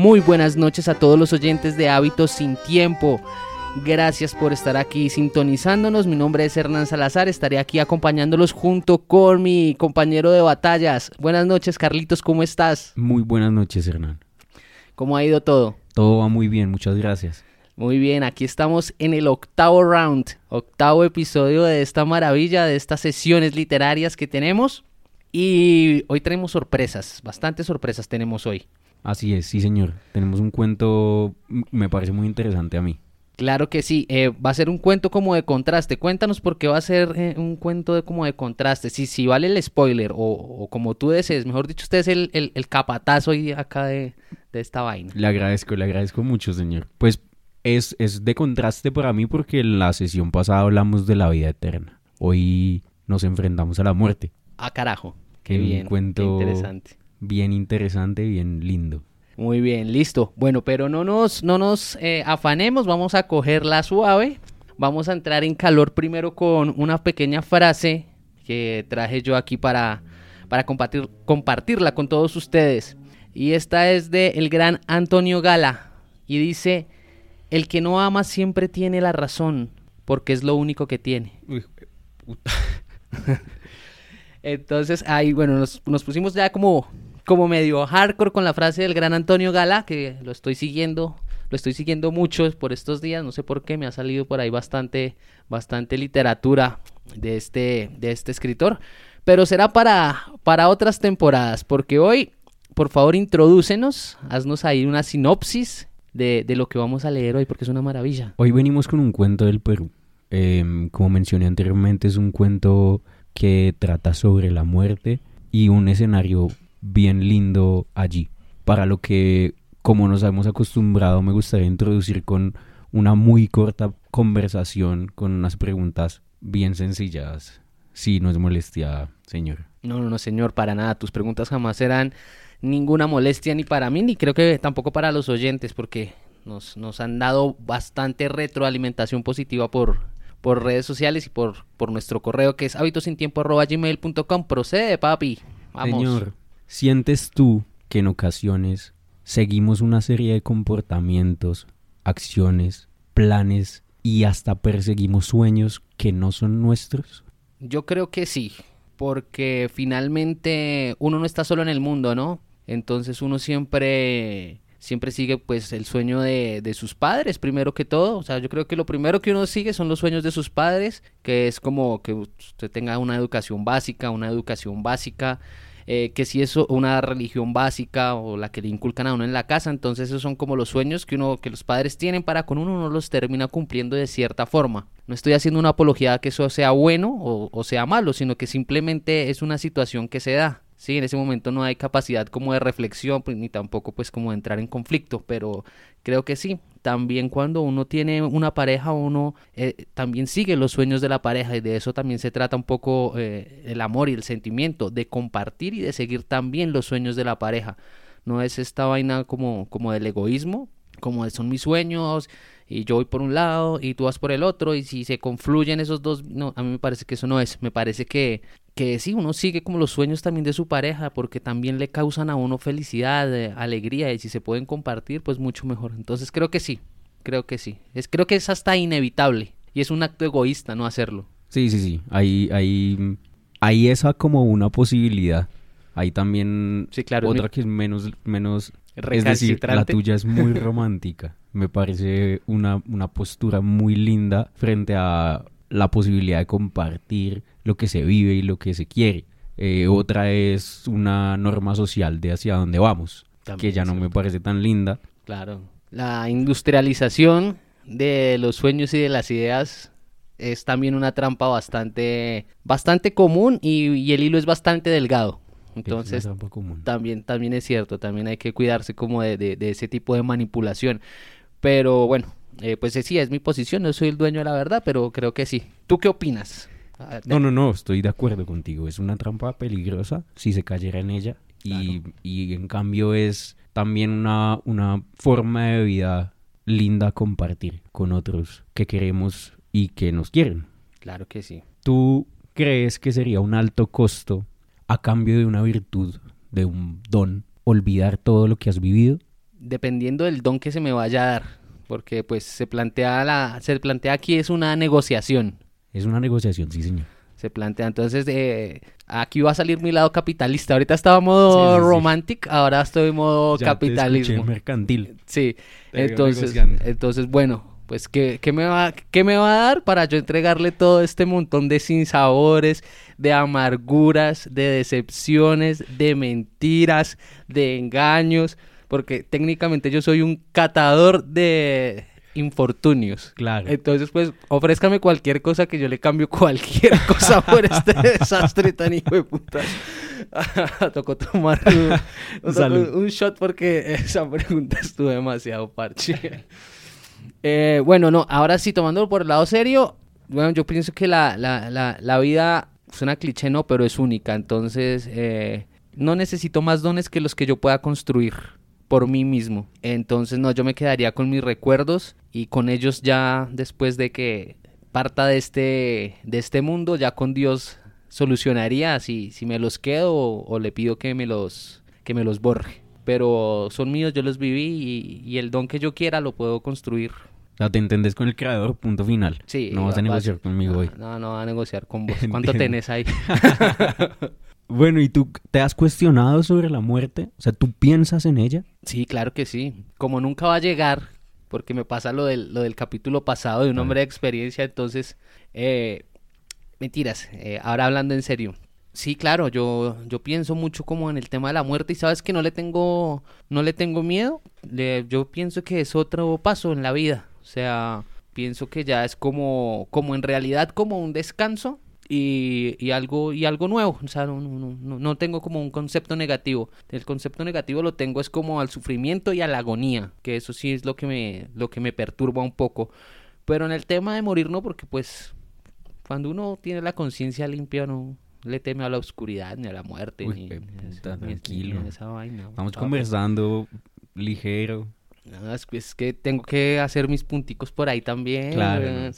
Muy buenas noches a todos los oyentes de Hábitos sin Tiempo. Gracias por estar aquí sintonizándonos. Mi nombre es Hernán Salazar. Estaré aquí acompañándolos junto con mi compañero de batallas. Buenas noches, Carlitos. ¿Cómo estás? Muy buenas noches, Hernán. ¿Cómo ha ido todo? Todo va muy bien, muchas gracias. Muy bien, aquí estamos en el octavo round, octavo episodio de esta maravilla, de estas sesiones literarias que tenemos. Y hoy tenemos sorpresas, bastantes sorpresas tenemos hoy. Así es, sí señor. Tenemos un cuento, me parece muy interesante a mí. Claro que sí, eh, va a ser un cuento como de contraste. Cuéntanos por qué va a ser eh, un cuento de como de contraste. Si, si vale el spoiler o, como tú desees, mejor dicho, usted es el, el, capatazo hoy acá de, de, esta vaina. Le agradezco, le agradezco mucho, señor. Pues es, es de contraste para mí porque en la sesión pasada hablamos de la vida eterna. Hoy nos enfrentamos a la muerte. Ah, carajo. Qué bien. Un cuento interesante. Bien interesante, bien lindo. Muy bien, listo. Bueno, pero no nos, no nos eh, afanemos, vamos a cogerla suave. Vamos a entrar en calor primero con una pequeña frase que traje yo aquí para, para compartir, compartirla con todos ustedes. Y esta es de el gran Antonio Gala. Y dice, el que no ama siempre tiene la razón, porque es lo único que tiene. Entonces, ahí, bueno, nos, nos pusimos ya como como medio hardcore con la frase del gran Antonio Gala, que lo estoy siguiendo, lo estoy siguiendo mucho por estos días, no sé por qué, me ha salido por ahí bastante, bastante literatura de este, de este escritor, pero será para, para otras temporadas, porque hoy, por favor, introdúcenos, haznos ahí una sinopsis de, de lo que vamos a leer hoy, porque es una maravilla. Hoy venimos con un cuento del Perú. Em, como mencioné anteriormente, es un cuento que trata sobre la muerte y un escenario bien lindo allí. Para lo que, como nos hemos acostumbrado, me gustaría introducir con una muy corta conversación, con unas preguntas bien sencillas. Si no es molestia, señor. No, no, no, señor, para nada. Tus preguntas jamás serán ninguna molestia ni para mí, ni creo que tampoco para los oyentes, porque nos, nos han dado bastante retroalimentación positiva por, por redes sociales y por, por nuestro correo que es hábitosintiempo.gmail.com. Procede, papi. Vamos. Señor, ¿Sientes tú que en ocasiones seguimos una serie de comportamientos, acciones, planes y hasta perseguimos sueños que no son nuestros? Yo creo que sí, porque finalmente uno no está solo en el mundo, ¿no? Entonces uno siempre siempre sigue pues el sueño de, de, sus padres primero que todo o sea yo creo que lo primero que uno sigue son los sueños de sus padres que es como que usted tenga una educación básica una educación básica eh, que si es una religión básica o la que le inculcan a uno en la casa, entonces esos son como los sueños que uno, que los padres tienen para con uno, uno los termina cumpliendo de cierta forma. No estoy haciendo una apología que eso sea bueno o sea malo, sino que simplemente es una situación que se da. Sí, en ese momento no hay capacidad como de reflexión, pues, ni tampoco pues como de entrar en conflicto, pero creo que sí. También cuando uno tiene una pareja, uno eh, también sigue los sueños de la pareja y de eso también se trata un poco eh, el amor y el sentimiento, de compartir y de seguir también los sueños de la pareja. No es esta vaina como, como del egoísmo, como de son mis sueños y yo voy por un lado y tú vas por el otro y si se confluyen esos dos, no, a mí me parece que eso no es, me parece que, que sí, uno sigue como los sueños también de su pareja porque también le causan a uno felicidad, eh, alegría y si se pueden compartir pues mucho mejor, entonces creo que sí, creo que sí, es, creo que es hasta inevitable y es un acto egoísta no hacerlo. Sí, sí, sí, ahí, ahí, ahí esa como una posibilidad. Hay también sí, claro, otra que es menos, menos, es decir, la tuya es muy romántica. Me parece una, una postura muy linda frente a la posibilidad de compartir lo que se vive y lo que se quiere. Eh, otra es una norma social de hacia dónde vamos, que ya no me parece tan linda. Claro. La industrialización de los sueños y de las ideas es también una trampa bastante, bastante común y el hilo es bastante delgado. Entonces, también, también es cierto, también hay que cuidarse como de, de, ese tipo de manipulación. Pero bueno, eh, pues sí, es mi posición, no soy el dueño de la verdad, pero creo que sí. ¿Tú qué opinas? No, no, no, estoy de acuerdo contigo. Es una trampa peligrosa si se cayera en ella. Y, y en cambio es también una, una forma de vida linda compartir con otros que queremos y que nos quieren. Claro que sí. ¿Tú crees que sería un alto costo a cambio de una virtud, de un don, olvidar todo lo que has vivido? dependiendo del don que se me vaya a dar, porque pues se plantea la, se plantea aquí es una negociación. Es una negociación, sí, señor. Se plantea, entonces, eh, aquí va a salir mi lado capitalista. Ahorita estaba modo Sí, sí, sí. romantic, ahora estoy en modo Ya te capitalismo. mercantil. Sí, Te entonces, entonces bueno, pues ¿qué, qué me va, ¿qué me va a dar para yo entregarle todo este montón de sinsabores, de amarguras, de decepciones, de mentiras, de engaños? Porque técnicamente yo soy un catador de infortunios. Claro. Entonces, pues, ofrézcame cualquier cosa que yo le cambio cualquier cosa por este desastre tan hijo de puta. Tocó tomar un, Salud. un shot porque esa pregunta estuvo demasiado parche. Eh, bueno, no, ahora sí, tomándolo por el lado serio, bueno, yo pienso que la, la, la, la vida suena cliché, no, pero es única. Entonces, eh, no necesito más dones que los que yo pueda construir por mí mismo. Entonces, no, yo me quedaría con mis recuerdos y con ellos ya después de que parta de este, de este mundo, ya con Dios solucionaría si, si me los quedo o, o le pido que me los, que me los borre. Pero son míos, yo los viví y, y el don que yo quiera lo puedo construir. O sea, te entendés con el creador, punto final. Sí, No vas a negociar conmigo no, hoy. No, no va a negociar con vos. ¿Cuánto tenés ahí? Bueno, ¿y tú te has cuestionado sobre la muerte? O sea, ¿tú piensas en ella? Sí, claro que sí. Como nunca va a llegar, porque me pasa lo del, lo del capítulo pasado de un Ah. hombre de experiencia, entonces, eh, mentiras, eh, ahora hablando en serio. Sí, claro, yo, yo pienso mucho como en el tema de la muerte y sabes que no le tengo, no le tengo miedo. Le- yo pienso que es otro paso en la vida. O sea, pienso que ya es como, como en realidad como un descanso y, y algo, y algo nuevo. O sea, no, no, no- no, tengo como un concepto negativo. El concepto negativo lo tengo es como al sufrimiento y a la agonía, que eso sí es lo que me, lo que me perturba un poco. Pero en el tema de morir no, porque pues cuando uno tiene la conciencia limpia no le teme a la oscuridad ni a la muerte Uy, ni, puta, ni tranquilo. ni esa vaina. Conversando ligero. No, es, que- es que tengo que hacer mis punticos por ahí también. Claro,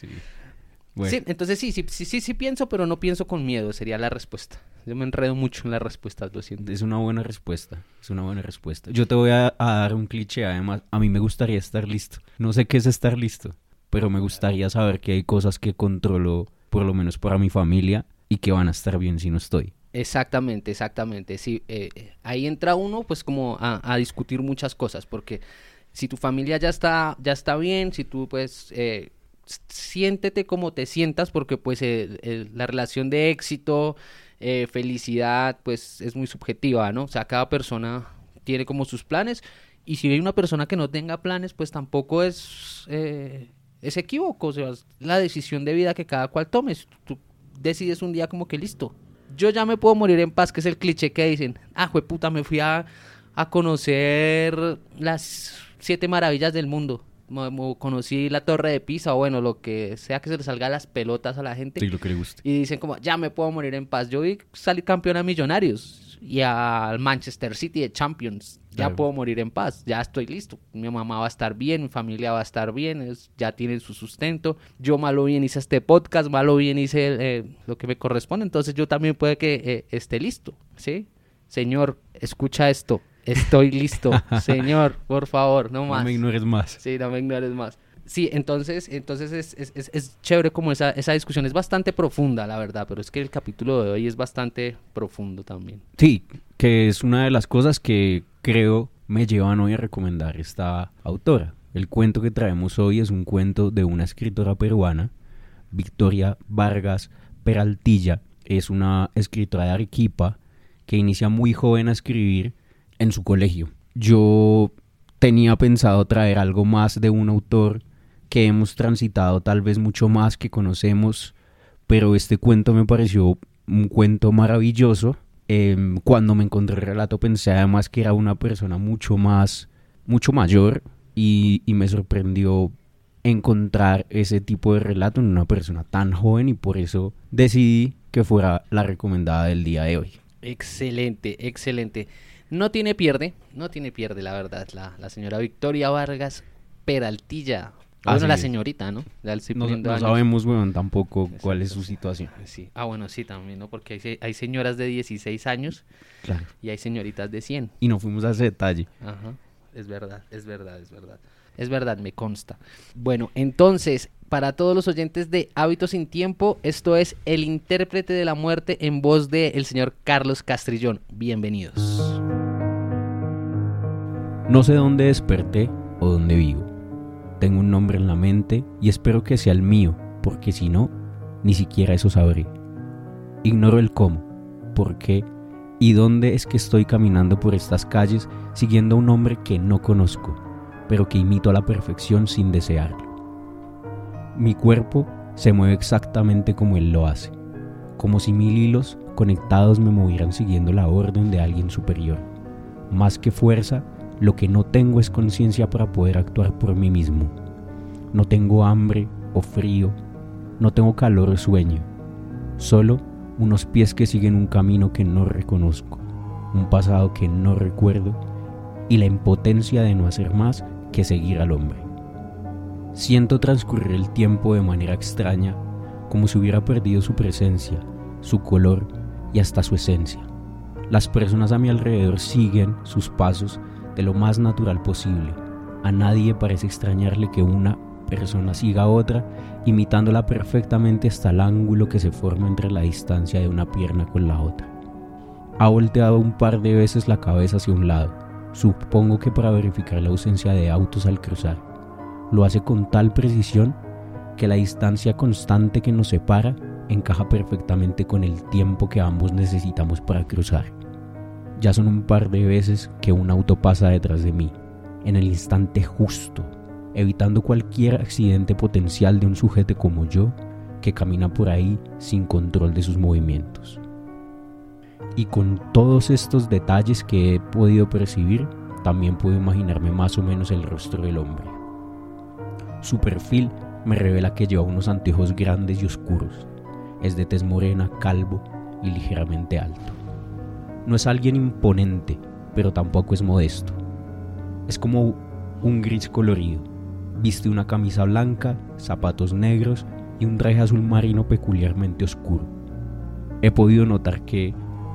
Sí, entonces sí, sí, sí, sí, sí pienso, pero no pienso con miedo, sería la respuesta. Yo me enredo mucho en las respuestas, lo siento. es una buena respuesta. Es una buena respuesta. Yo te voy a, a dar un cliché, además. A mí me gustaría estar listo. No sé qué es estar listo, pero me gustaría saber que hay cosas que controlo, por lo menos para mi familia, y que van a estar bien si no estoy. Exactamente, exactamente. Sí, eh, eh, ahí entra uno, pues, como a, discutir muchas cosas, porque si tu familia ya está, ya está bien, si tú, pues, eh, siéntete como te sientas, porque, pues, la relación de éxito, eh, felicidad, pues, es muy subjetiva, ¿no? O sea, cada persona tiene como sus planes, y si hay una persona que no tenga planes, pues, tampoco es, es equívoco, o sea, es la decisión de vida que cada cual tomes. Tú decides un día como que listo, yo ya me puedo morir en paz, que es el cliché que dicen, ah, puta, me fui a, a conocer las siete maravillas del mundo. Conocí la torre de Pisa, o bueno, lo que sea que se le salga las pelotas a la gente. Sí, lo que le guste. Y dicen como, ya me puedo morir en paz. Yo vi salir campeón a Millonarios y al Manchester City de Champions. Ya puedo morir en paz, ya estoy listo. Mi mamá va a estar bien, mi familia va a estar bien, es- ya tienen su sustento. Yo malo bien hice este podcast, malo bien hice eh, lo que me corresponde, entonces yo también puede que eh, esté listo, ¿sí? Señor, escucha esto, estoy listo. Señor, por favor, no más. No me ignores más. Sí, no me ignores más. Sí, entonces, entonces es, es, es, chévere como esa, esa discusión es bastante profunda, la verdad, pero es que el capítulo de hoy es bastante profundo también. Sí, que es una de las cosas que creo me llevan hoy a recomendar esta autora. El cuento que traemos hoy es un cuento de una escritora peruana, Victoria Vargas Peraltilla. Es una escritora de Arequipa que inicia muy joven a escribir en su colegio. Yo tenía pensado traer algo más de un autor que hemos transitado tal vez mucho más que conocemos, pero este cuento me pareció un cuento maravilloso. Em, cuando me encontré el relato pensé además que era una persona mucho más, mucho mayor y, me sorprendió encontrar ese tipo de relato en una persona tan joven y por eso decidí que fuera la recomendada del día de hoy. Excelente, excelente. No tiene pierde, no tiene pierde, la verdad, la señora Victoria Vargas Peraltilla. Ah, Bueno, sí. la señorita, ¿no? No, no sabemos, weón, tampoco cuál es su situación. Sí. Ah, bueno, sí, también, ¿no? Porque hay, se- hay señoras de 16 años Claro. y hay señoritas de 100. Y no fuimos a ese detalle. Ajá. es verdad, es verdad, es verdad. Es verdad, me consta. Bueno, entonces, para todos los oyentes de Hábitos sin Tiempo, esto es El intérprete de la muerte en voz del el señor Carlos Castrillón. Bienvenidos. No sé dónde desperté o dónde vivo. Tengo un nombre en la mente y espero que sea el mío, porque si no, ni siquiera eso sabré. Ignoro el cómo, por qué y dónde es que estoy caminando por estas calles siguiendo a un hombre que no conozco, pero que imito a la perfección sin desearlo. Mi cuerpo se mueve exactamente como él lo hace, como si mil hilos conectados me movieran siguiendo la orden de alguien superior. Más que fuerza, lo que no tengo es conciencia para poder actuar por mí mismo. No tengo hambre o frío, no tengo calor o sueño, solo unos pies que siguen un camino que no reconozco, un pasado que no recuerdo y la impotencia de no hacer más que seguir al hombre. Siento transcurrir el tiempo de manera extraña, como si hubiera perdido su presencia, su color y hasta su esencia. Las personas a mi alrededor siguen sus pasos de lo más natural posible. A nadie parece extrañarle que una persona siga a otra, imitándola perfectamente hasta el ángulo que se forma entre la distancia de una pierna con la otra. Ha volteado un par de veces la cabeza hacia un lado, supongo que para verificar la ausencia de autos al cruzar. Lo hace con tal precisión que la distancia constante que nos separa encaja perfectamente con el tiempo que ambos necesitamos para cruzar. Ya son un par de veces que un auto pasa detrás de mí, en el instante justo, evitando cualquier accidente potencial de un sujeto como yo que camina por ahí sin control de sus movimientos. Y con todos estos detalles que he podido percibir, también puedo imaginarme más o menos el rostro del hombre. Su perfil me revela que lleva unos anteojos grandes y oscuros. Es de tez morena, calvo y ligeramente alto. No es alguien imponente, pero tampoco es modesto. Es como un gris colorido. Viste una camisa blanca, zapatos negros y un traje azul marino peculiarmente oscuro. He podido notar que,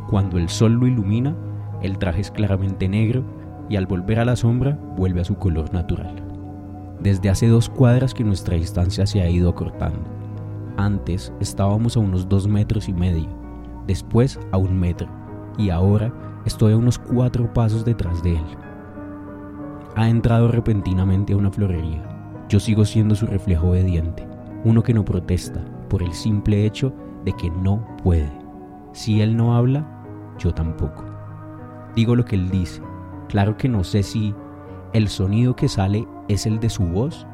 cuando el sol lo ilumina, el traje es claramente negro y al volver a la sombra vuelve a su color natural. Desde hace dos cuadras que nuestra distancia se ha ido acortando. Antes estábamos a unos dos metros y medio, después a un metro y ahora estoy a unos cuatro pasos detrás de él. Ha entrado repentinamente a una florería. Yo sigo siendo su reflejo obediente, uno que no protesta por el simple hecho de que no puede. Si él no habla, yo tampoco. Digo lo que él dice. Claro que no sé si el sonido que sale es el de su voz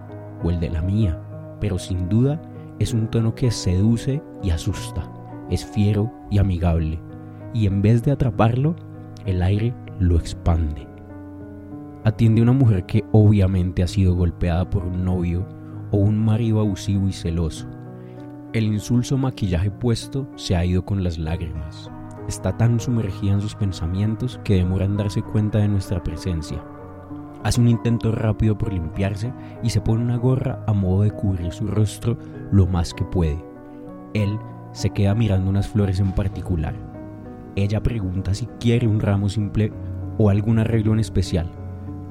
o el de la mía, pero sin duda es un tono que seduce y asusta, es fiero y amigable, y en vez de atraparlo, el aire lo expande. Atiende a una mujer que obviamente ha sido golpeada por un novio o un marido abusivo y celoso. El insulso maquillaje puesto se ha ido con las lágrimas. Está tan sumergida en sus pensamientos que demora en darse cuenta de nuestra presencia. Hace un intento rápido por limpiarse y se pone una gorra a modo de cubrir su rostro lo más que puede. Él se queda mirando unas flores en particular. Ella pregunta si quiere un ramo simple o algún arreglo en especial.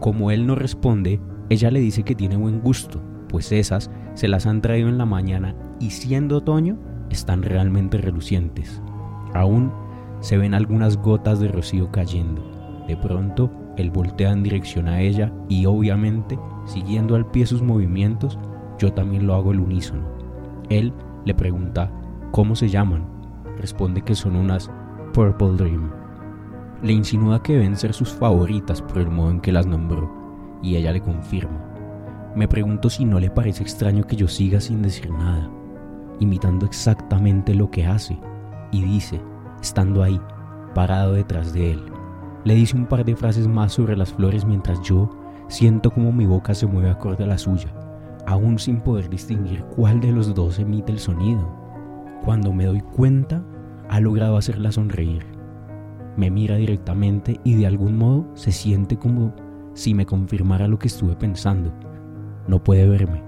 Como él no responde, ella le dice que tiene buen gusto, pues esas se las han traído en la mañana y siendo otoño están realmente relucientes. Aún se ven algunas gotas de rocío cayendo. De pronto, él voltea en dirección a ella y obviamente, siguiendo al pie sus movimientos, yo también lo hago al unísono. Él le pregunta cómo se llaman. Responde que son unas Purple Dream. Le insinúa que deben ser sus favoritas por el modo en que las nombró, y ella le confirma. Me pregunto si no le parece extraño que yo siga sin decir nada, imitando exactamente lo que hace, y dice, estando ahí, parado detrás de él. Le dice un par de frases más sobre las flores mientras yo siento como mi boca se mueve acorde a la suya, aún sin poder distinguir cuál de los dos emite el sonido. Cuando me doy cuenta, ha logrado hacerla sonreír. Me mira directamente y de algún modo se siente como si me confirmara lo que estuve pensando. No puede verme.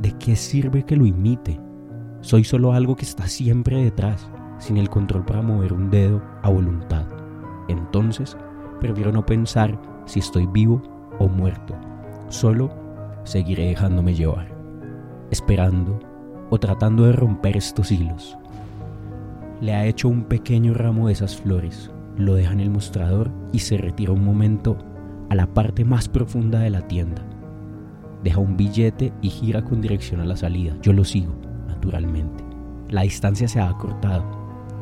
¿De qué sirve que lo imite? Soy solo algo que está siempre detrás sin el control para mover un dedo a voluntad. Entonces, prefiero no pensar si estoy vivo o muerto, solo seguiré dejándome llevar, esperando o tratando de romper estos hilos. Le ha hecho un pequeño ramo de esas flores, lo deja en el mostrador y se retira un momento a la parte más profunda de la tienda. Deja un billete y gira con dirección a la salida. Yo lo sigo, naturalmente. La distancia se ha acortado.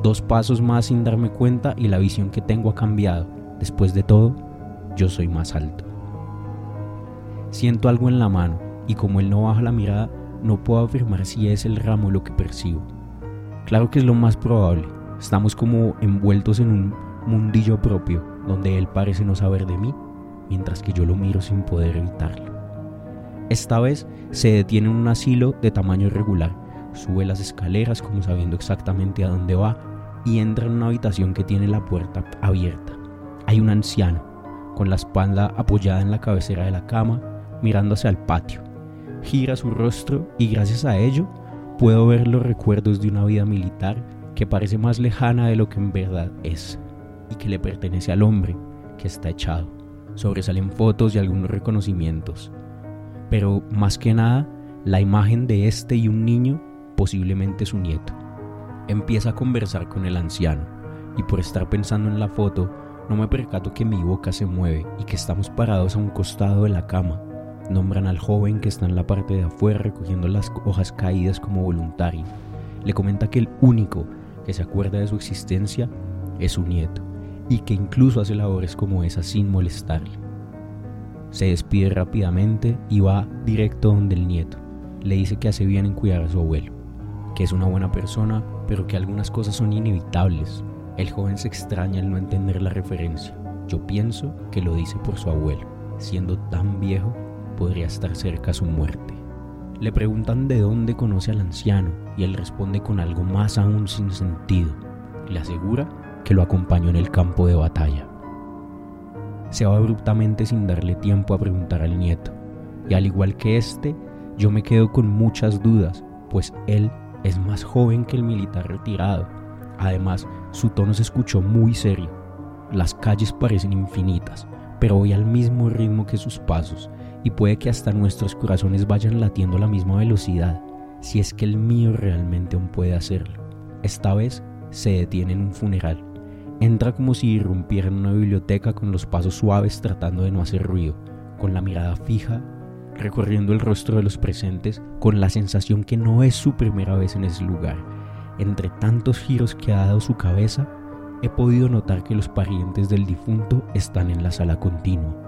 Dos pasos más sin darme cuenta y la visión que tengo ha cambiado. Después de todo, yo soy más alto. Siento algo en la mano y como él no baja la mirada, no puedo afirmar si es el ramo lo que percibo. Claro que es lo más probable. Estamos como envueltos en un mundillo propio, donde él parece no saber de mí, mientras que yo lo miro sin poder evitarlo. Esta vez se detiene en un asilo de tamaño irregular, sube las escaleras como sabiendo exactamente a dónde va y entra en una habitación que tiene la puerta abierta. Hay un anciano, con la espalda apoyada en la cabecera de la cama, mirándose al patio. Gira su rostro y gracias a ello puedo ver los recuerdos de una vida militar que parece más lejana de lo que en verdad es y que le pertenece al hombre que está echado. Sobresalen fotos y algunos reconocimientos, pero más que nada la imagen de este y un niño, posiblemente su nieto. Empieza a conversar con el anciano y por estar pensando en la foto no me percato que mi boca se mueve y que estamos parados a un costado de la cama. Nombran al joven que está en la parte de afuera recogiendo las hojas caídas como voluntario. Le comenta que el único que se acuerda de su existencia es su nieto y que incluso hace labores como esa sin molestarle. Se despide rápidamente y va directo donde el nieto. Le dice que hace bien en cuidar a su abuelo, que es una buena persona, pero que algunas cosas son inevitables. El joven se extraña al no entender la referencia. Yo pienso que lo dice por su abuelo. Siendo tan viejo, podría estar cerca su muerte. Le preguntan de dónde conoce al anciano y él responde con algo más aún sin sentido. Le asegura que lo acompañó en el campo de batalla. Se va abruptamente sin darle tiempo a preguntar al nieto, y al igual que este, yo me quedo con muchas dudas, pues él es más joven que el militar retirado. Además, su tono se escuchó muy serio. Las calles parecen infinitas, pero voy al mismo ritmo que sus pasos, y puede que hasta nuestros corazones vayan latiendo a la misma velocidad, si es que el mío realmente aún puede hacerlo. Esta vez se detiene en un funeral Entra como si irrumpiera en una biblioteca con los pasos suaves tratando de no hacer ruido, con la mirada fija, recorriendo el rostro de los presentes con la sensación que no es su primera vez en ese lugar. Entre tantos giros que ha dado su cabeza, he podido notar que los parientes del difunto están en la sala continua.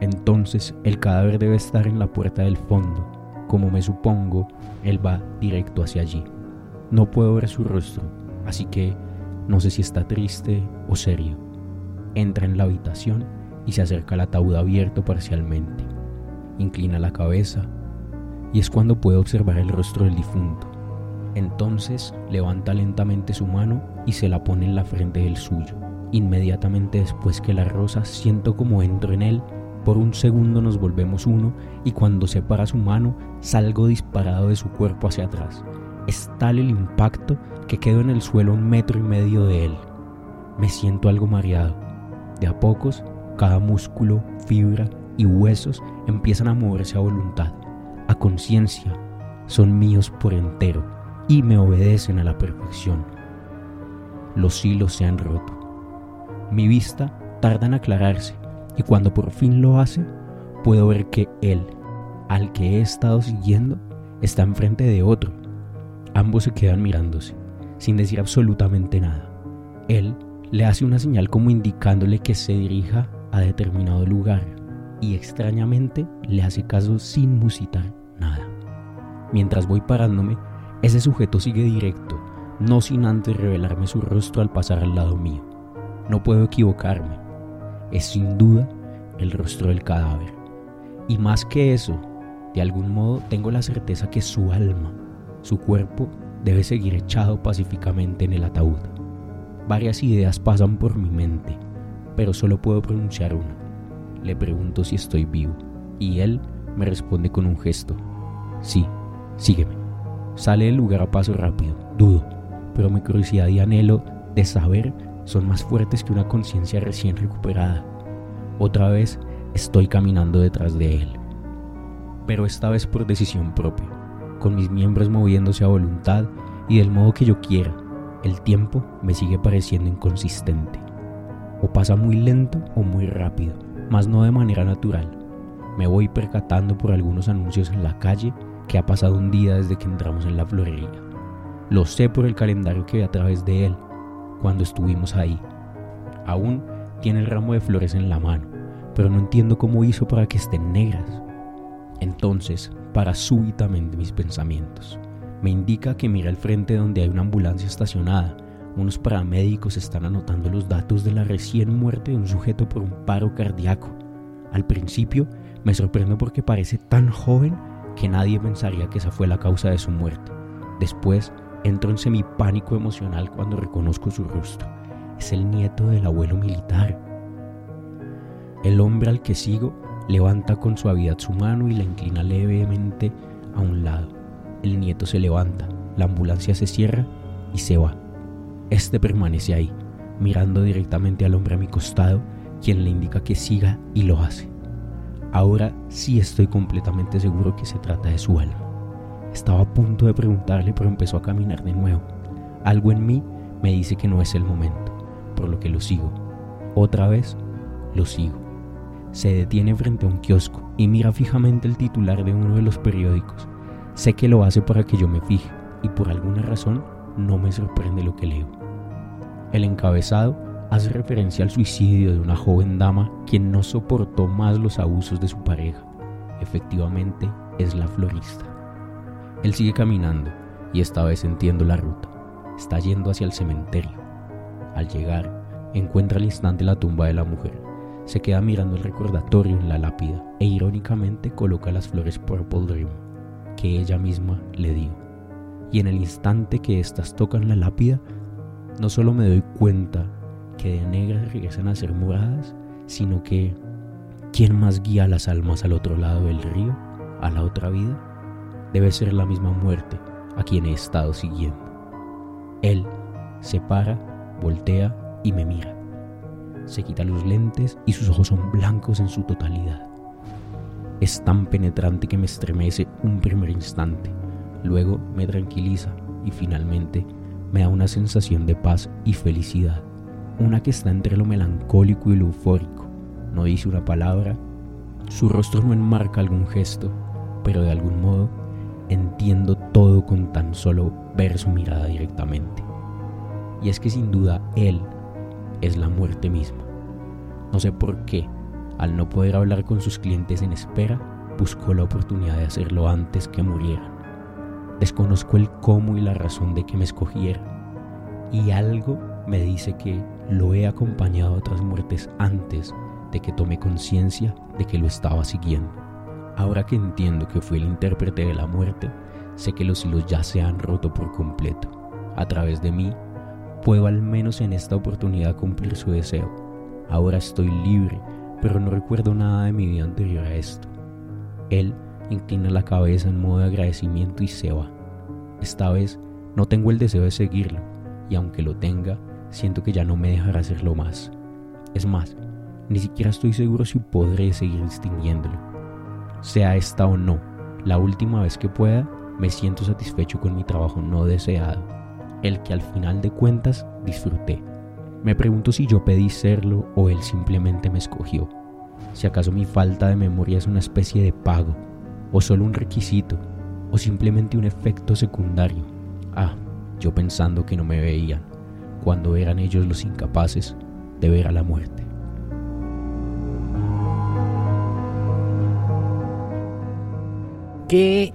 Entonces el cadáver debe estar en la puerta del fondo. Como me supongo, él va directo hacia allí. No puedo ver su rostro, así que no sé si está triste o serio. Entra en la habitación y se acerca al ataúd abierto parcialmente. Inclina la cabeza y es cuando puede observar el rostro del difunto. Entonces levanta lentamente su mano y se la pone en la frente del suyo. Inmediatamente después que la rosa siento como entro en él, por un segundo nos volvemos uno y cuando separa su mano salgo disparado de su cuerpo hacia atrás. Es tal el impacto que quedo en el suelo un metro y medio de él. Me siento algo mareado. De a pocos, cada músculo, fibra y huesos empiezan a moverse a voluntad, a conciencia. Son míos por entero y me obedecen a la perfección. Los hilos se han roto. Mi vista tarda en aclararse y cuando por fin lo hace, puedo ver que él, al que he estado siguiendo, está enfrente de otro. Ambos se quedan mirándose sin decir absolutamente nada. Él le hace una señal como indicándole que se dirija a determinado lugar y extrañamente le hace caso sin musitar nada. Mientras voy parándome, ese sujeto sigue directo, no sin antes revelarme su rostro al pasar al lado mío. No puedo equivocarme. Es sin duda el rostro del cadáver. Y más que eso, de algún modo tengo la certeza que su alma, su cuerpo, debe seguir echado pacíficamente en el ataúd. Varias ideas pasan por mi mente, pero solo puedo pronunciar una. Le pregunto si estoy vivo, y él me responde con un gesto. Sí, sígueme. Sale del lugar a paso rápido, dudo, pero mi curiosidad y anhelo de saber son más fuertes que una conciencia recién recuperada. Otra vez estoy caminando detrás de él. Pero esta vez por decisión propia, con mis miembros moviéndose a voluntad y del modo que yo quiera. El tiempo me sigue pareciendo inconsistente. O pasa muy lento o muy rápido, mas no de manera natural. Me voy percatando por algunos anuncios en la calle que ha pasado un día desde que entramos en la florería. Lo sé por el calendario que ve a través de él, cuando estuvimos ahí. Aún tiene el ramo de flores en la mano, pero no entiendo cómo hizo para que estén negras. Entonces, para súbitamente mis pensamientos. Me indica que mira al frente donde hay una ambulancia estacionada. Unos paramédicos están anotando los datos de la recién muerte de un sujeto por un paro cardíaco. Al principio me sorprendo porque parece tan joven que nadie pensaría que esa fue la causa de su muerte. Después entro en semipánico emocional cuando reconozco su rostro. Es el nieto del abuelo militar. El hombre al que sigo levanta con suavidad su mano y la inclina levemente a un lado. El nieto se levanta, la ambulancia se cierra y se va. Este permanece ahí, mirando directamente al hombre a mi costado, quien le indica que siga y lo hace. Ahora sí estoy completamente seguro que se trata de su alma. Estaba a punto de preguntarle, pero empezó a caminar de nuevo. Algo en mí me dice que no es el momento, por lo que lo sigo. Otra vez, lo sigo. Se detiene frente a un kiosco y mira fijamente el titular de uno de los periódicos. Sé que lo hace para que yo me fije y por alguna razón no me sorprende lo que leo. El encabezado hace referencia al suicidio de una joven dama quien no soportó más los abusos de su pareja. Efectivamente, es la florista. Él sigue caminando y esta vez entiendo la ruta. Está yendo hacia el cementerio. Al llegar, encuentra al instante la tumba de la mujer. Se queda mirando el recordatorio en la lápida e irónicamente coloca las flores Purple Dream que ella misma le dio. Y en el instante que éstas tocan la lápida, no solo me doy cuenta que de negras regresan a ser moradas, sino que ¿quién más guía las almas al otro lado del río, a la otra vida? Debe ser la misma muerte a quien he estado siguiendo. Él se para, voltea y me mira. Se quita los lentes y sus ojos son blancos en su totalidad. Es tan penetrante que me estremece un primer instante, luego me tranquiliza y finalmente me da una sensación de paz y felicidad, una que está entre lo melancólico y lo eufórico. No dice una palabra, su rostro no enmarca algún gesto, pero de algún modo entiendo todo con tan solo ver su mirada directamente. Y es que sin duda él es la muerte misma. No sé por qué, al no poder hablar con sus clientes en espera, buscó la oportunidad de hacerlo antes que murieran. Desconozco el cómo y la razón de que me escogiera. Y algo me dice que lo he acompañado a otras muertes antes de que tome conciencia de que lo estaba siguiendo. Ahora que entiendo que fui el intérprete de la muerte, sé que los hilos ya se han roto por completo. A través de mí, puedo al menos en esta oportunidad cumplir su deseo. Ahora estoy libre, pero no recuerdo nada de mi vida anterior a esto. Él inclina la cabeza en modo de agradecimiento y se va. Esta vez no tengo el deseo de seguirlo, y aunque lo tenga, siento que ya no me dejará hacerlo más. Es más, ni siquiera estoy seguro si podré seguir distinguiéndolo. Sea esta o no, la última vez que pueda, me siento satisfecho con mi trabajo no deseado, el que al final de cuentas disfruté. Me pregunto si yo pedí serlo o él simplemente me escogió. Si acaso mi falta de memoria es una especie de pago, o solo un requisito, o simplemente un efecto secundario. Ah, yo pensando que no me veían, cuando eran ellos los incapaces de ver a la muerte. ¿Qué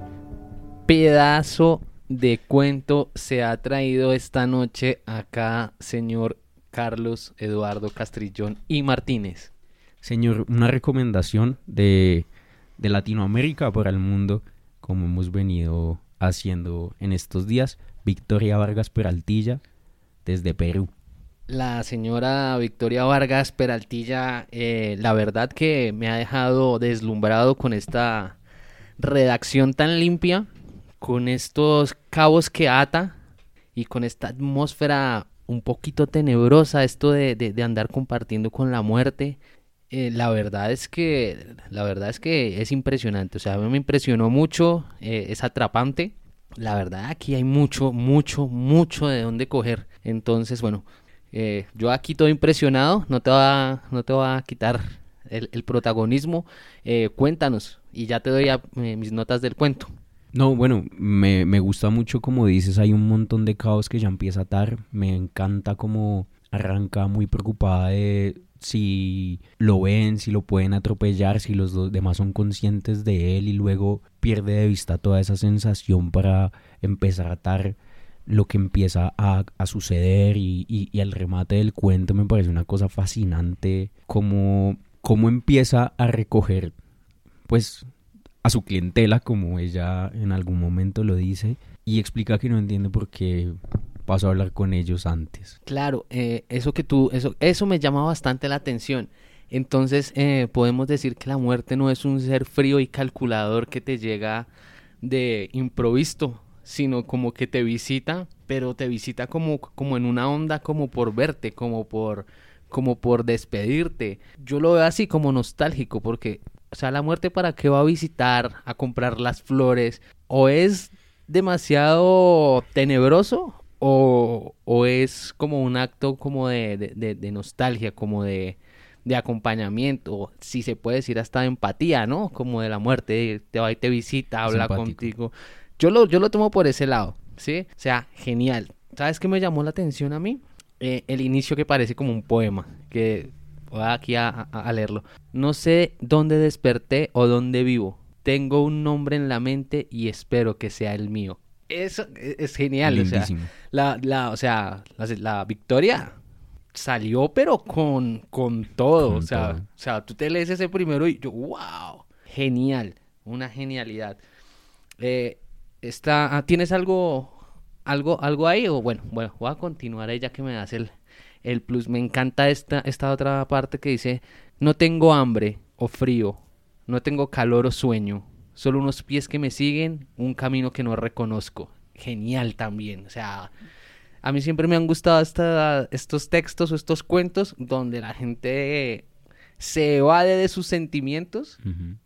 pedazo de cuento se ha traído esta noche acá, señor Carlos Eduardo Castrillón y Martínez? Señor, una recomendación de, de Latinoamérica para el mundo, como hemos venido haciendo en estos días. Victoria Vargas Peraltilla, desde Perú. La señora Victoria Vargas Peraltilla, eh, la verdad que me ha dejado deslumbrado con esta redacción tan limpia, con estos cabos que ata y con esta atmósfera un poquito tenebrosa, esto de, de, andar compartiendo con la muerte. Eh, la verdad es que la verdad es que es impresionante, o sea, a mí me impresionó mucho, eh, es atrapante. La verdad aquí hay mucho, mucho, mucho de dónde coger. Entonces, bueno, eh, yo aquí todo impresionado, no te va, no te va a quitar el, protagonismo. Eh, cuéntanos y ya te doy eh, mis notas del cuento. No, bueno, me, me gusta mucho como dices, hay un montón de caos que ya empieza a atar. Me encanta como arranca muy preocupada de si lo ven, si lo pueden atropellar, si los demás son conscientes de él y luego pierde de vista toda esa sensación para empezar a atar lo que empieza a, a suceder y, y, y el remate del cuento me parece una cosa fascinante como cómo empieza a recoger pues a su clientela, como ella en algún momento lo dice, y explica que no entiende por qué pasó a hablar con ellos antes. Claro, eh, eso que tú, eso, eso me llama bastante la atención. Entonces, eh, podemos decir que la muerte no es un ser frío y calculador que te llega de improviso, sino como que te visita, pero te visita como, como en una onda, como por verte, como por, como por despedirte. Yo lo veo así como nostálgico, porque, o sea, la muerte para qué va a visitar, a comprar las flores, o es demasiado tenebroso o, o es como un acto como de, de- de- de nostalgia, como de, de acompañamiento, si se puede decir hasta de empatía, ¿no? Como de la muerte, te va y te visita, habla contigo. Yo lo, yo lo tomo por ese lado, ¿sí? O sea, genial. ¿Sabes qué me llamó la atención a mí? Eh, el inicio que parece como un poema, que voy aquí a, a- a leerlo. No sé dónde desperté o dónde vivo. Tengo un nombre en la mente y espero que sea el mío. Eso es, es genial, o sea, la, la, o sea, la, la victoria salió pero con, con todo, Con o sea, todo. o sea, tú te lees ese primero y yo, wow, genial, una genialidad. Eh, está, ah, ¿tienes algo, algo, algo ahí? O bueno, bueno, voy a continuar ahí ya que me das el, el plus. Me encanta esta, esta otra parte que dice, no tengo hambre o frío, no tengo calor o sueño, solo unos pies que me siguen, un camino que no reconozco. Genial también, o sea, a mí siempre me han gustado esta- estos textos o estos cuentos donde la gente se evade de sus sentimientos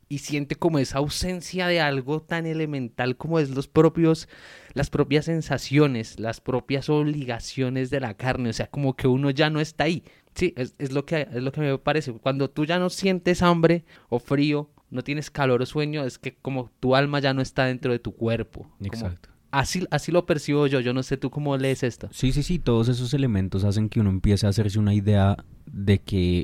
y siente como esa ausencia de algo tan elemental como es los propios las propias sensaciones, las propias obligaciones de la carne, o sea, como que uno ya no está ahí. Sí, es, es lo que es lo que me parece. Cuando tú ya no sientes hambre o frío, no tienes calor o sueño, es que como tu alma ya no está dentro de tu cuerpo. Como- Exacto. así así lo percibo yo. Yo no sé tú cómo lees esto. Sí, sí, sí, todos esos elementos hacen que uno empiece a hacerse una idea de que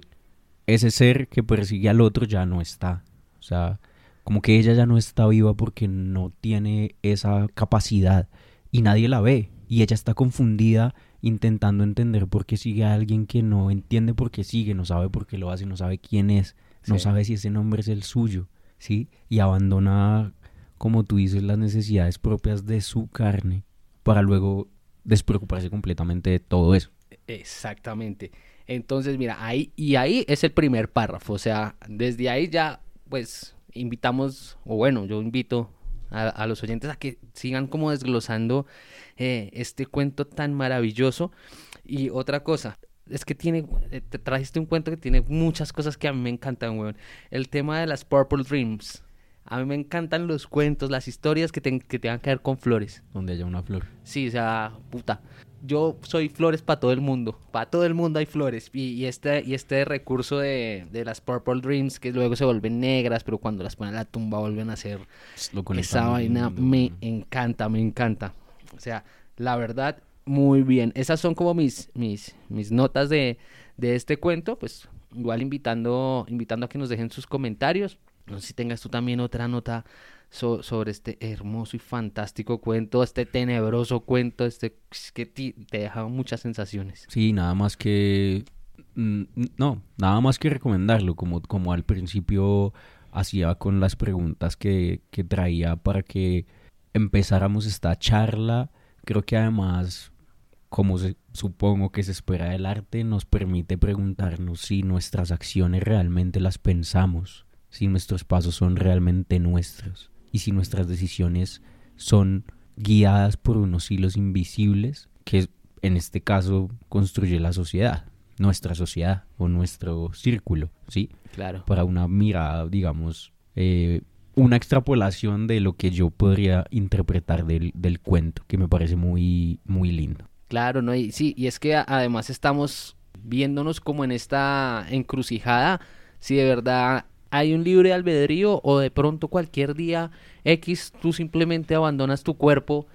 ese ser que persigue al otro ya no está. O sea, como que ella ya no está viva porque no tiene esa capacidad y nadie la ve. Y ella está confundida intentando entender por qué sigue a alguien que no entiende por qué sigue, no sabe por qué lo hace, no sabe quién es, no Sí. sabe si ese nombre es el suyo, ¿sí? Y abandona, como tú dices, las necesidades propias de su carne para luego despreocuparse completamente de todo eso. Exactamente. Entonces, mira, ahí y ahí es el primer párrafo. O sea, desde ahí ya, pues, invitamos, o bueno, yo invito a, a los oyentes a que sigan como desglosando eh, este cuento tan maravilloso. Y otra cosa, es que tiene, eh, te trajiste un cuento que tiene muchas cosas que a mí me encantan, weón. El tema de las Purple Dreams. A mí me encantan los cuentos, las historias que, ten- que tengan que ver con flores. Donde haya una flor. Sí, o sea, puta. Yo soy flores para todo el mundo. Para todo el mundo hay flores. Y, y este, y este recurso de, de las Purple Dreams, que luego se vuelven negras, pero cuando las ponen a la tumba vuelven a ser esa vaina. Me encanta, me encanta. O sea, la verdad, muy bien. Esas son como mis, mis, mis notas de, de este cuento. Pues igual invitando, invitando a que nos dejen sus comentarios. No sé si tengas tú también otra nota so- sobre este hermoso y fantástico cuento, este tenebroso cuento, este es que te deja muchas sensaciones. Sí, nada más que... mm, No, nada más que recomendarlo, como, como al principio hacía con las preguntas que, que traía para que empezáramos esta charla. Creo que además, como se- supongo que se espera del arte, nos permite preguntarnos si nuestras acciones realmente las pensamos, si nuestros pasos son realmente nuestros y si nuestras decisiones son guiadas por unos hilos invisibles que en este caso construye la sociedad. nuestra sociedad o nuestro círculo, ¿sí? Claro. Para una mirada, digamos, eh, una extrapolación de lo que yo podría interpretar del, del cuento, que me parece muy, muy lindo. Claro, no, y sí, y es que además estamos viéndonos como en esta encrucijada, si de verdad hay un libre albedrío o de pronto cualquier día X tú simplemente abandonas tu cuerpo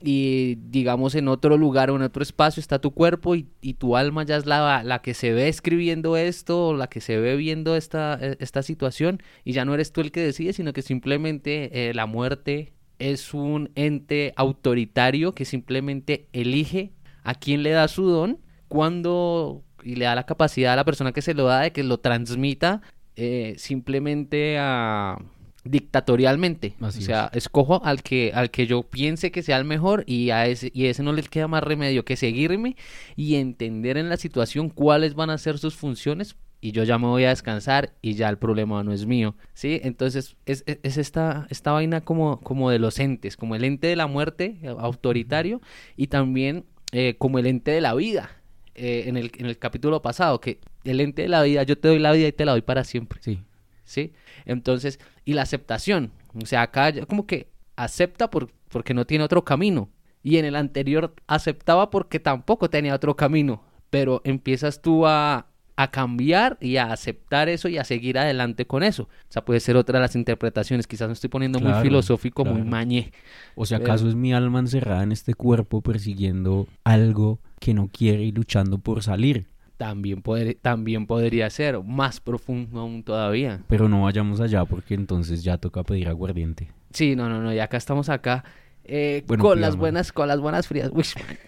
y digamos en otro lugar o en otro espacio está tu cuerpo y, y tu alma ya es la, la que se ve escribiendo esto o la que se ve viendo esta, eh, esta situación y ya no eres tú el que decide, sino que simplemente eh, la muerte es un ente autoritario que simplemente elige a quién le da su don, cuando y le da la capacidad a la persona que se lo da de que lo transmita eh, simplemente a dictatorialmente. Así o sea, escojo al que al que yo piense que sea el mejor y a ese y a ese no le queda más remedio que seguirme y entender en la situación cuáles van a ser sus funciones y yo ya me voy a descansar y ya el problema no es mío, ¿sí? Entonces es, es- es esta, esta vaina como, como de los entes, como el ente de la muerte eh, autoritario y también eh, como el ente de la vida. Eh, en, el, en el capítulo pasado, que el ente de la vida, yo te doy la vida y te la doy para siempre. Sí. ¿sí? Entonces, y la aceptación, o sea, acá como que acepta por, porque no tiene otro camino. Y en el anterior aceptaba porque tampoco tenía otro camino. Pero empiezas tú a, a cambiar y a aceptar eso y a seguir adelante con eso. O sea, puede ser otra de las interpretaciones. Quizás me estoy poniendo muy Claro, filosófico, muy mañé. O sea, Pero- ¿acaso es mi alma encerrada en este cuerpo persiguiendo algo que no quiere y luchando por salir? También, poder, también podría ser más profundo aún todavía. Pero no vayamos allá porque entonces ya toca pedir aguardiente. Sí, no, no, no, y acá estamos acá eh, Bueno, con las buenas, con las buenas frías. Uy,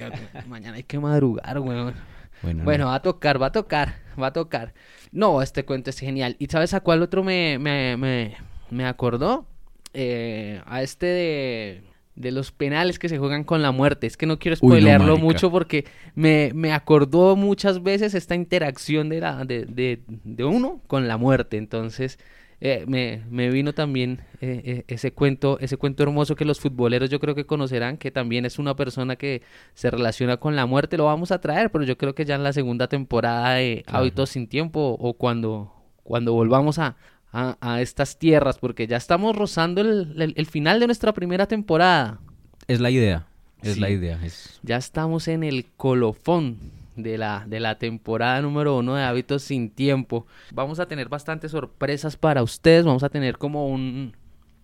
mañana hay que madrugar, weón. Bueno, Bueno, no. va a tocar, va a tocar, va a tocar. No, este cuento es genial. ¿Y sabes a cuál otro me, me, me, me acordó? Eh, a este de, de los penales que se juegan con la muerte. Es que no quiero Uy, no, spoilearlo mucho porque me, me acordó muchas veces esta interacción de, la, de, de, de uno con la muerte. Entonces, eh, me, me vino también eh, eh, ese cuento, ese cuento hermoso que los futboleros yo creo que conocerán, que también es una persona que se relaciona con la muerte. Lo vamos a traer, pero yo creo que ya en la segunda temporada de. Hábitos sin Tiempo o cuando, cuando volvamos a, a, a estas tierras, porque ya estamos rozando el, el- el final de nuestra primera temporada. Es la idea. Es Sí. la idea. Es... Ya estamos en el colofón de la, de la temporada número uno de Hábitos sin Tiempo. Vamos a tener bastantes sorpresas para ustedes. Vamos a tener como un,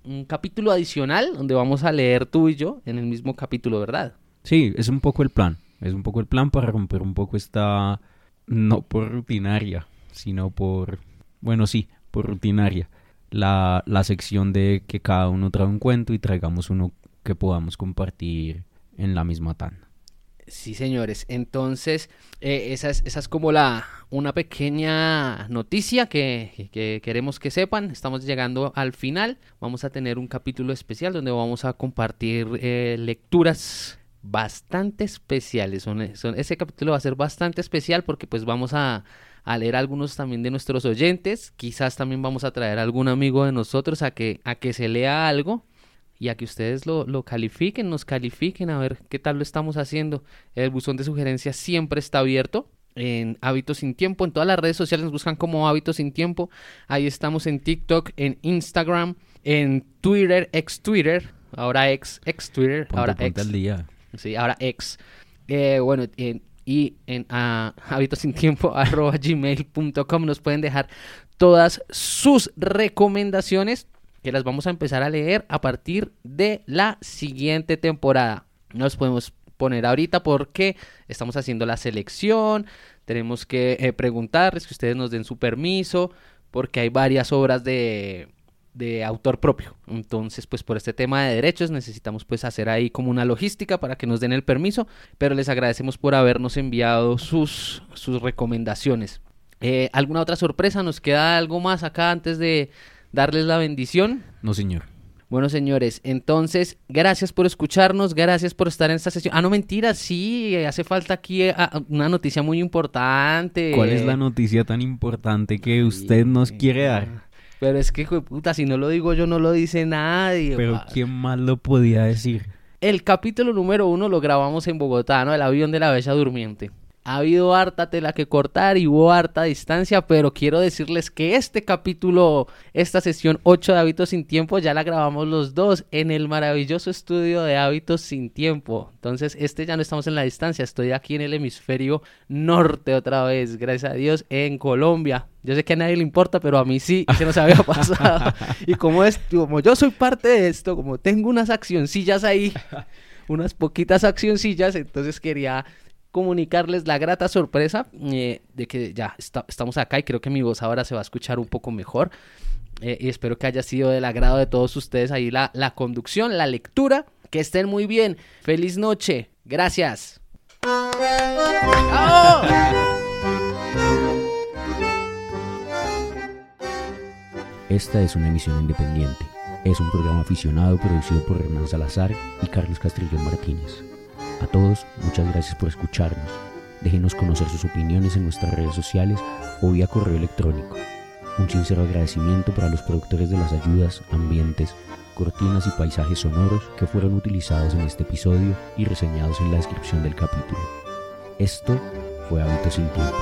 un capítulo adicional donde vamos a leer tú y yo en el mismo capítulo, ¿verdad? Sí, es un poco el plan. Es un poco el plan para romper un poco esta... No por rutinaria, sino por... Bueno, sí, rutinaria. La, la sección de que cada uno trae un cuento y traigamos uno que podamos compartir en la misma tanda. Sí, señores. Entonces, eh, esa, es, esa es como la una pequeña noticia que, que- que queremos que sepan. Estamos llegando al final. Vamos a tener un capítulo especial donde vamos a compartir eh, lecturas bastante especiales. Son, son- ese capítulo va a ser bastante especial porque pues vamos a, a leer algunos también de nuestros oyentes. Quizás también vamos a traer a algún amigo de nosotros a que, a que se lea algo y a que ustedes lo, lo califiquen, nos califiquen a ver qué tal lo estamos haciendo. El buzón de sugerencias siempre está abierto en Hábitos Sin Tiempo. En todas las redes sociales nos buscan como Hábitos Sin Tiempo. Ahí estamos en TikTok, en Instagram, en Twitter, ex Twitter, ahora ex, ex Twitter, Ponte, ahora ponte ex. al día. Sí, ahora ex. Eh, bueno, en- y en ah, hábitos sin nos pueden dejar todas sus recomendaciones que las vamos a empezar a leer a partir de la siguiente temporada. No los podemos poner ahorita porque estamos haciendo la selección, tenemos que eh, preguntarles que ustedes nos den su permiso, porque hay varias obras de, de autor propio. Entonces, pues por este tema de derechos necesitamos pues hacer ahí como una logística para que nos den el permiso, pero les agradecemos por habernos enviado sus, sus recomendaciones. Eh, ¿Alguna otra sorpresa? ¿Nos queda algo más acá antes de darles la bendición? No, señor. Bueno, señores, entonces, gracias por escucharnos, gracias por estar en esta sesión. Ah, no, mentira, sí, hace falta aquí eh, ah, una noticia muy importante. ¿Cuál es la noticia tan importante que usted nos quiere dar? Pero es que, hijo de puta, si no lo digo yo, no lo dice nadie. Pero pa. ¿quién más lo podía decir? El capítulo número uno lo grabamos en Bogotá, ¿no? El avión de la Bella Durmiente. Ha habido harta tela que cortar y hubo harta distancia, pero quiero decirles que este capítulo, esta sesión 8 de Hábitos sin Tiempo, ya la grabamos los dos en el maravilloso estudio de Hábitos sin Tiempo. Entonces, este ya no estamos en la distancia, estoy aquí en el hemisferio norte otra vez, gracias a Dios, en Colombia. Yo sé que a nadie le importa, pero a mí sí, se nos había pasado. y como, es, como yo soy parte de esto, como tengo unas accioncillas ahí, unas poquitas accioncillas, entonces quería comunicarles la grata sorpresa eh, de que ya estamos acá y creo que mi voz ahora se va a escuchar un poco mejor. Eh, y espero que haya sido del agrado de todos ustedes ahí la, la conducción, la lectura. Que estén muy bien. Feliz noche. Gracias. Esta es una emisión independiente. Es un programa aficionado producido por Hernán Salazar y Carlos Castrillón Martínez. A todos, muchas gracias por escucharnos. Déjenos conocer sus opiniones en nuestras redes sociales o vía correo electrónico. Un sincero agradecimiento para los productores de las ayudas, ambientes, cortinas y paisajes sonoros que fueron utilizados en este episodio y reseñados en la descripción del capítulo. Esto fue Hábitos sin Tiempo.